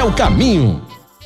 é o caminho.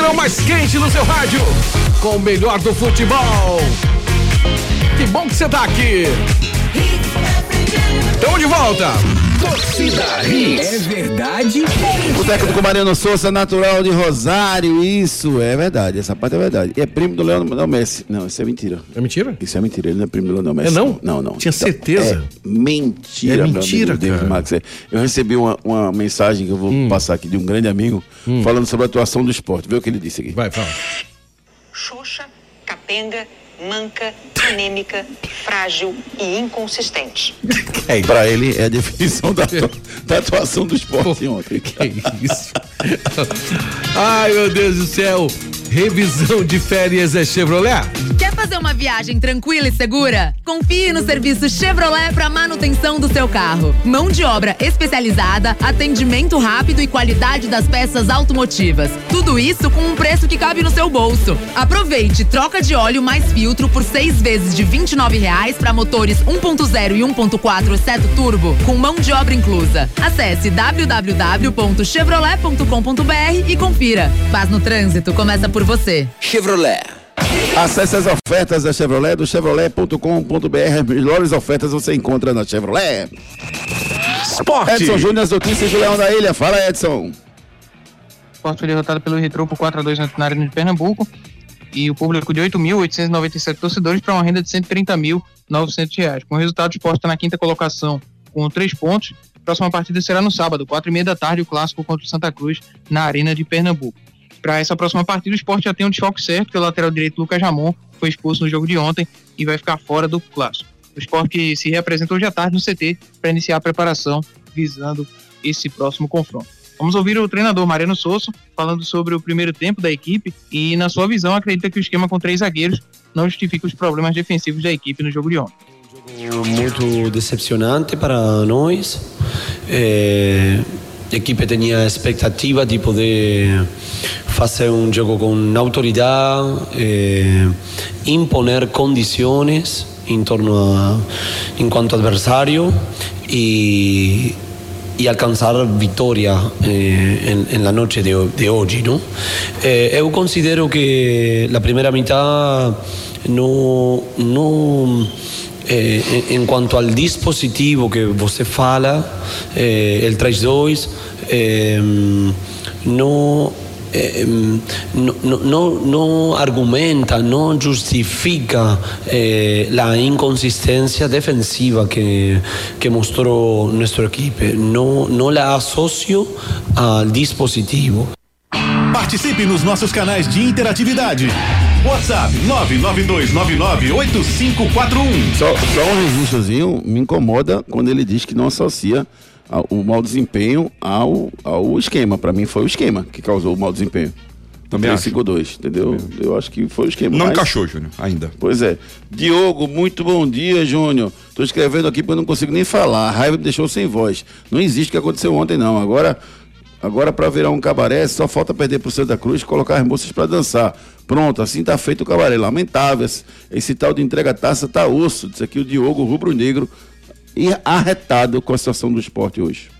Verão mais quente no seu rádio, com o melhor do futebol. Que bom que você tá aqui. Tamo de volta. Torcida Hits. É verdade? O técnico com Mariano Souza, natural de Rosário, isso é verdade, essa parte é verdade. E é primo do Leonel Messi. Não, isso é mentira. É mentira? Isso é mentira, ele não é primo do Leonel Messi. É não? Não, não. Tinha certeza? É mentira, É meu mentira, amigo David cara. Max. É. Eu recebi uma, uma mensagem que eu vou passar aqui de um grande amigo falando sobre a atuação do esporte. Vê o que ele disse aqui. Vai, fala. Xoxa, capenga, manca, anêmica, frágil e inconsistente. É, pra ele é a definição da, da atuação do esporte ontem. Que isso? Ai, meu Deus do céu. Revisão de férias é Chevrolet? Quer fazer uma viagem tranquila e segura? Confie no serviço Chevrolet para manutenção do seu carro. Mão de obra especializada, atendimento rápido e qualidade das peças automotivas. Tudo isso com um preço que cabe no seu bolso. Aproveite troca de óleo mais filtro por seis vezes de 29 reais para motores 1.0 e 1.4 Seto Turbo, com mão de obra inclusa. Acesse www.chevrolet.com.br e confira. Paz no trânsito começa por você. Chevrolet. Acesse as ofertas da Chevrolet do chevrolet.com.br. Melhores ofertas você encontra na Chevrolet. esporte. Edson Júnior, as notícias do Leão da Ilha. Fala, Edson. O Sport foi derrotado pelo Retrô por 4x2 na Arena de Pernambuco. E o público de 8.897 torcedores para uma renda de 130.900 reais. Com o resultado, o Sport está na quinta colocação com três pontos. A próxima partida será no sábado, quatro e meia da tarde, o clássico contra o Santa Cruz na Arena de Pernambuco. Para essa próxima partida, o Sport já tem um desfoque certo, que o lateral direito Lucas Ramon foi expulso no jogo de ontem e vai ficar fora do clássico. O Sport se reapresentou hoje à tarde no CT para iniciar a preparação visando esse próximo confronto. Vamos ouvir o treinador Mariano Sosso falando sobre o primeiro tempo da equipe e, na sua visão, acredita que o esquema com três zagueiros não justifica os problemas defensivos da equipe no jogo de ontem. muito decepcionante para nós. Eh, a equipe tinha a expectativa de poder fazer um jogo com autoridade, eh, imponer condições em torno a enquanto adversário e y alcanzar victoria eh, en, en, la noche de, de hoy. ¿no? Eh, yo considero que la primera mitad no, no eh, en, en, cuanto al dispositivo que você fala, el 3-2, no eh, no, no, no, argumenta, no justifica eh, la inconsistencia defensiva que, que, mostró nuestro equipo. No, no la asocio al dispositivo. Participe nos nossos canais de interatividade. WhatsApp 992998541. Só, só um registrozinho me incomoda quando ele diz que não associa o mau desempenho ao, ao esquema. Para mim foi o esquema que causou o mau desempenho. Também 3-5-2, entendeu? Também. Eu acho que foi o esquema. Não mas... encaixou, Júnior, ainda. Pois é. Diogo, muito bom dia, Júnior. Tô escrevendo aqui porque eu não consigo nem falar. A raiva me deixou sem voz. Não existe o que aconteceu ontem, não. Agora, agora para virar um cabaré, só falta perder pro Santa Cruz e colocar as moças para dançar. Pronto, assim tá feito o cabaré. Lamentável. Esse, tal de entrega-taça tá osso. Diz aqui o Diogo Rubro Negro e arretado com a situação do esporte hoje.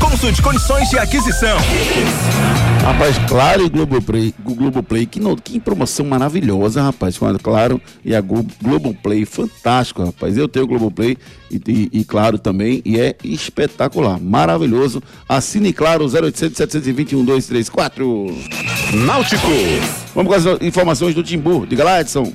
Consulte condições de aquisição. Rapaz, Claro e Globoplay, Globoplay que, no, que promoção maravilhosa, rapaz. Claro e a Globoplay, fantástico, rapaz. Eu tenho o Globoplay e, e, e, Claro também, e é espetacular, maravilhoso. Assine Claro 0800 721 234. Náutico. Vamos com as informações do Timbu. Diga lá, Edson.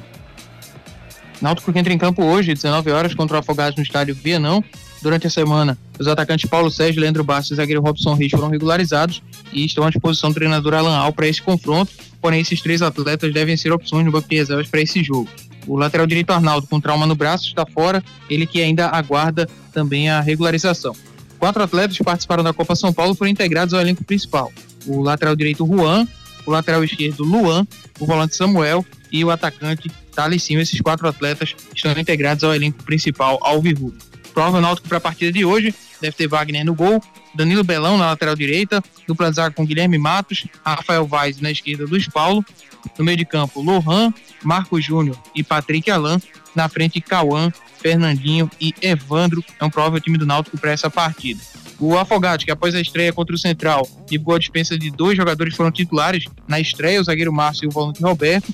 Náutico que entra em campo hoje, 19 horas, contra o Afogados no estádio Vianão durante a semana. Os atacantes Paulo Sérgio, Leandro Bastos e zagueiro Robson Reis foram regularizados e estão à disposição do treinador Alan Al para esse confronto. Porém, esses três atletas devem ser opções no banco de reservas para esse jogo. O lateral direito Arnaldo, com trauma no braço, está fora, ele que ainda aguarda também a regularização. Quatro atletas que participaram da Copa São Paulo foram integrados ao elenco principal. O lateral direito Juan, o lateral esquerdo Luan, o volante Samuel e o atacante Thalesinho. Esses quatro atletas estão integrados ao elenco principal Alvirrubro provável Náutico para a partida de hoje. Deve ter Wagner no gol, Danilo Belão na lateral direita, dupla zaga com Guilherme Matos, Rafael Vaz na esquerda, Luiz Paulo. No meio de campo, Lohan, Marcos Júnior e Patrick Alan. Na frente, Cauã, Fernandinho e Evandro. É um provável time do Náutico para essa partida. O Afogados, que após a estreia contra o Central, divulgou a dispensa de dois jogadores foram titulares na estreia, o zagueiro Márcio e o volante Roberto.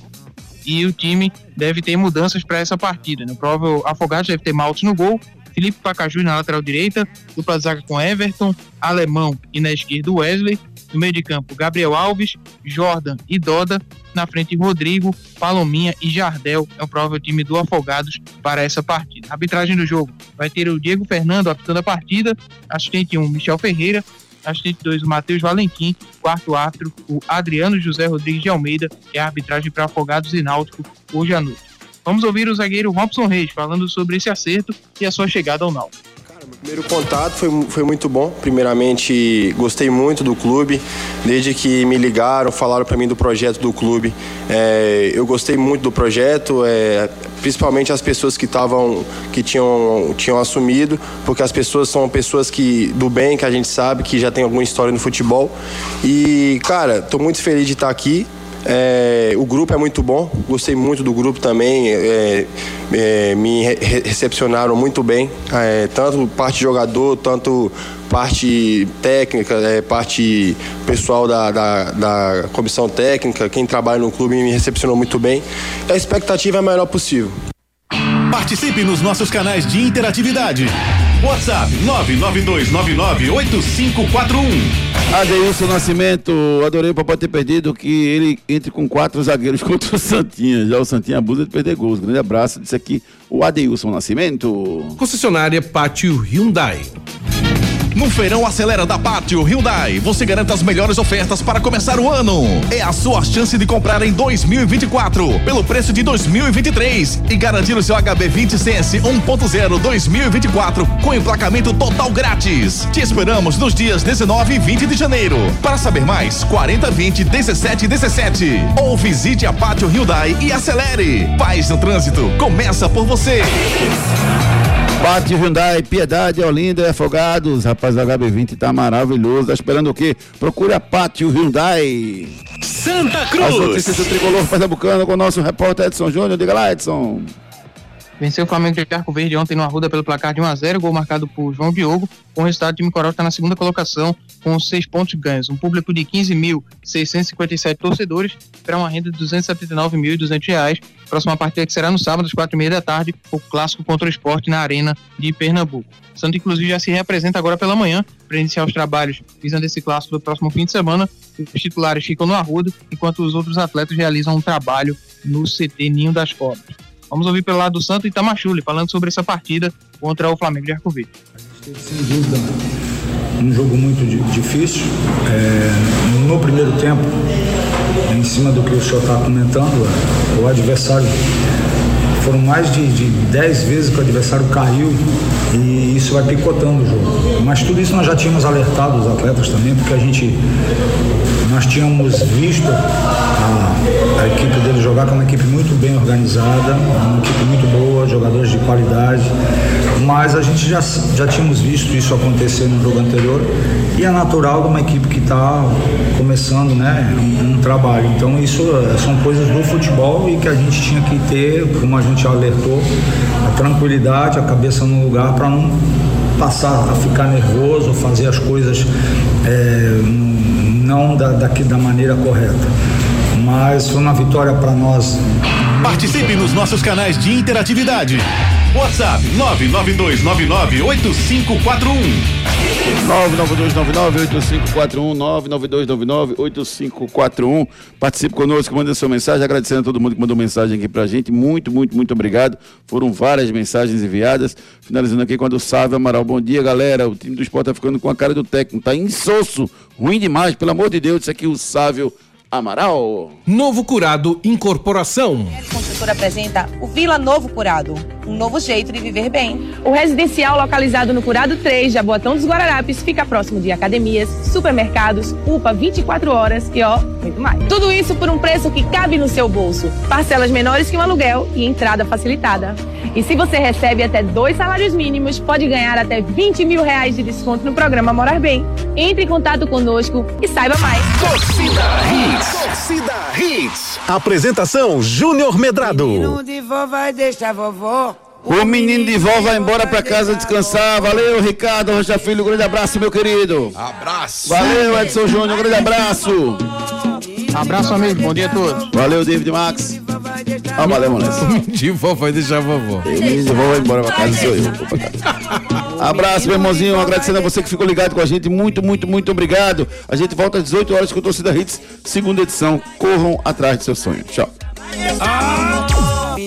E o time deve ter mudanças para essa partida. No né? provável Afogados deve ter Maltes no gol, Felipe Pacaju na lateral direita, dupla zaga com Everton, Alemão e na esquerda Wesley. No meio de campo, Gabriel Alves, Jordan e Doda. Na frente, Rodrigo, Palominha e Jardel. É o provável time do Afogados para essa partida. A arbitragem do jogo vai ter o Diego Fernando apitando a partida, assistente 1, Michel Ferreira, assistente 2, o Matheus Valentim, quarto árbitro, o Adriano José Rodrigues de Almeida, é a arbitragem para Afogados e Náutico hoje à noite. Vamos ouvir o zagueiro Robson Reis falando sobre esse acerto e a sua chegada ao Náutico. Primeiro contato foi, foi muito bom. Primeiramente, gostei muito do clube. Desde que me ligaram, falaram para mim do projeto do clube. É, eu gostei muito do projeto, é, principalmente as pessoas que estavam, que tinham, tinham assumido, porque as pessoas são pessoas que do bem, que a gente sabe, que já tem alguma história no futebol. E, cara, estou muito feliz de estar aqui. É, o grupo é muito bom, gostei muito do grupo também. É, é, me re recepcionaram muito bem, é, tanto parte jogador, tanto parte técnica, é, parte pessoal da, da, da comissão técnica, quem trabalha no clube me recepcionou muito bem. A expectativa é a melhor possível. Participe nos nossos canais de interatividade. WhatsApp 992998541. Adeilson Nascimento, adorei o papai ter perdido que ele entre com quatro zagueiros contra o Santinha. Já o Santinha abusa de perder gols. Grande abraço. Disse aqui o Adeilson Nascimento. Concessionária Pátio Hyundai. No feirão Acelera da Pátio Hyundai, você garante as melhores ofertas para começar o ano. É a sua chance de comprar em 2024 pelo preço de 2023 e garantir o seu HB20 Sense 1.0 2024 com emplacamento total grátis. Te esperamos nos dias 19 e 20 de janeiro. Para saber mais, 40 20 17 17 ou visite a Pátio Hyundai e acelere. Paz no trânsito começa por você. Pátio Hyundai, Piedade, Olinda e Afogados. Rapaz, o HB20 tá maravilhoso. Tá esperando o quê? Procure a Pátio Hyundai. Santa As Cruz. notícias do Tricolor Pernambucano com o nosso repórter Edson Júnior. Diga lá, Edson. Venceu o Flamengo de Arco Verde ontem no Arruda pelo placar de 1x0, gol marcado por João Diogo. Com o resultado, o time Coral está na segunda colocação, com seis pontos ganhos. Um público de 15.657 torcedores, para uma renda de 279.200 reais. Próxima partida que será no sábado, às quatro e meia da tarde, o clássico contra o esporte na Arena de Pernambuco. Santo, inclusive, já se reapresenta agora pela manhã para iniciar os trabalhos visando esse clássico do próximo fim de semana. Os titulares ficam no Arruda, enquanto os outros atletas realizam um trabalho no CT Ninho das Cobras. Vamos ouvir pelo lado do Santo Itamachule, falando sobre essa partida contra o Flamengo de Arco Verde. Sem dúvida, um jogo muito di- difícil. É, no primeiro tempo, em cima do que o senhor está comentando, o adversário foram mais de, de 10 vezes que o adversário caiu e isso vai picotando o jogo. Mas tudo isso nós já tínhamos alertado os atletas também, porque a gente nós tínhamos visto a, a equipe dele jogar como uma equipe muito bem organizada, uma equipe muito boa, jogadores de qualidade, mas a gente já, já tínhamos visto isso acontecer no jogo anterior e é natural de uma equipe que está começando né, um, um trabalho. Então isso eh, são coisas do futebol e que a gente tinha que ter, como a gente alertou, a tranquilidade, a cabeça no lugar para não passar a ficar nervoso, fazer as coisas eh, não da, daqui, da maneira correta. Mas foi uma vitória para nós. Participe nos nossos canais de interatividade. WhatsApp 992998541. 992998541 Participe conosco, manda sua mensagem, agradecendo a todo mundo que mandou mensagem aqui pra gente. Muito, muito, muito obrigado. Foram várias mensagens enviadas. Finalizando aqui com a do Sávio Amaral. Bom dia, galera. O time do esporte tá ficando com a cara do técnico. Tá insosso, ruim demais, pelo amor de Deus. Isso aqui é o Sávio Amaral. Novo Curado Incorporação. Construtora apresenta o Vila Novo Curado, um novo jeito de viver bem. O residencial localizado no Curado 3, Jaboatão dos Guararapes, fica próximo de academias, supermercados, UPA 24 horas e ó, muito mais. Tudo isso por um preço que cabe no seu bolso. Parcelas menores que um aluguel e entrada facilitada. E se você recebe até dois salários mínimos, pode ganhar até 20 mil reais de desconto no programa Morar Bem. Entre em contato conosco e saiba mais. Torcida Hits. Torcida Hits. Apresentação Júnior Medrado. de vó vai deixar vovó. O menino de vó vai embora pra casa descansar. Valeu, Ricardo Rocha Filho. Grande abraço, meu querido. Abraço. Valeu, Edson Júnior. Grande abraço. Abraço, amigo. Bom dia a todos. Valeu, David Max. Ah, valeu, moleque. De vó vai deixar a vovó. O menino de vó vai embora pra casa, sou eu. Vou pra casa. Abraço, meu irmãozinho. Agradecendo a você que ficou ligado com a gente. Muito, muito, muito obrigado. A gente volta às 18 horas com o Torcida Hits, segunda edição. Corram atrás do seu sonho. Tchau.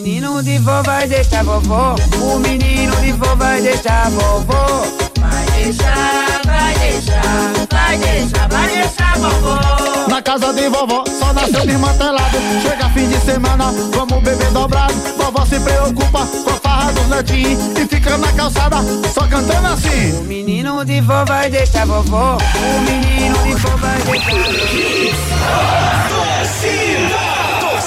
Menino de vó vai deixar vovó. O menino de vó vai deixar vovó. Vai deixar, vai deixar, vai deixar, vai deixar vovó. Na casa de vovó, só nasceu desmantelado. Chega fim de semana, vamos beber dobrado. Vovó se preocupa com a farra dos netinho e fica na calçada só cantando assim. O menino de vó vai deixar vovó. O menino de vó vai deixar. Torcida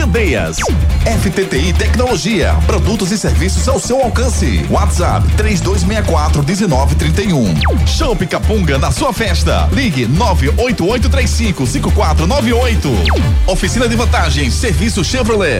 Candeias. FTTI Tecnologia. Produtos e serviços ao seu alcance. WhatsApp 3264 1931. Show Capunga na sua festa. Ligue 98835 5498. Oficina de vantagens. Serviço Chevrolet.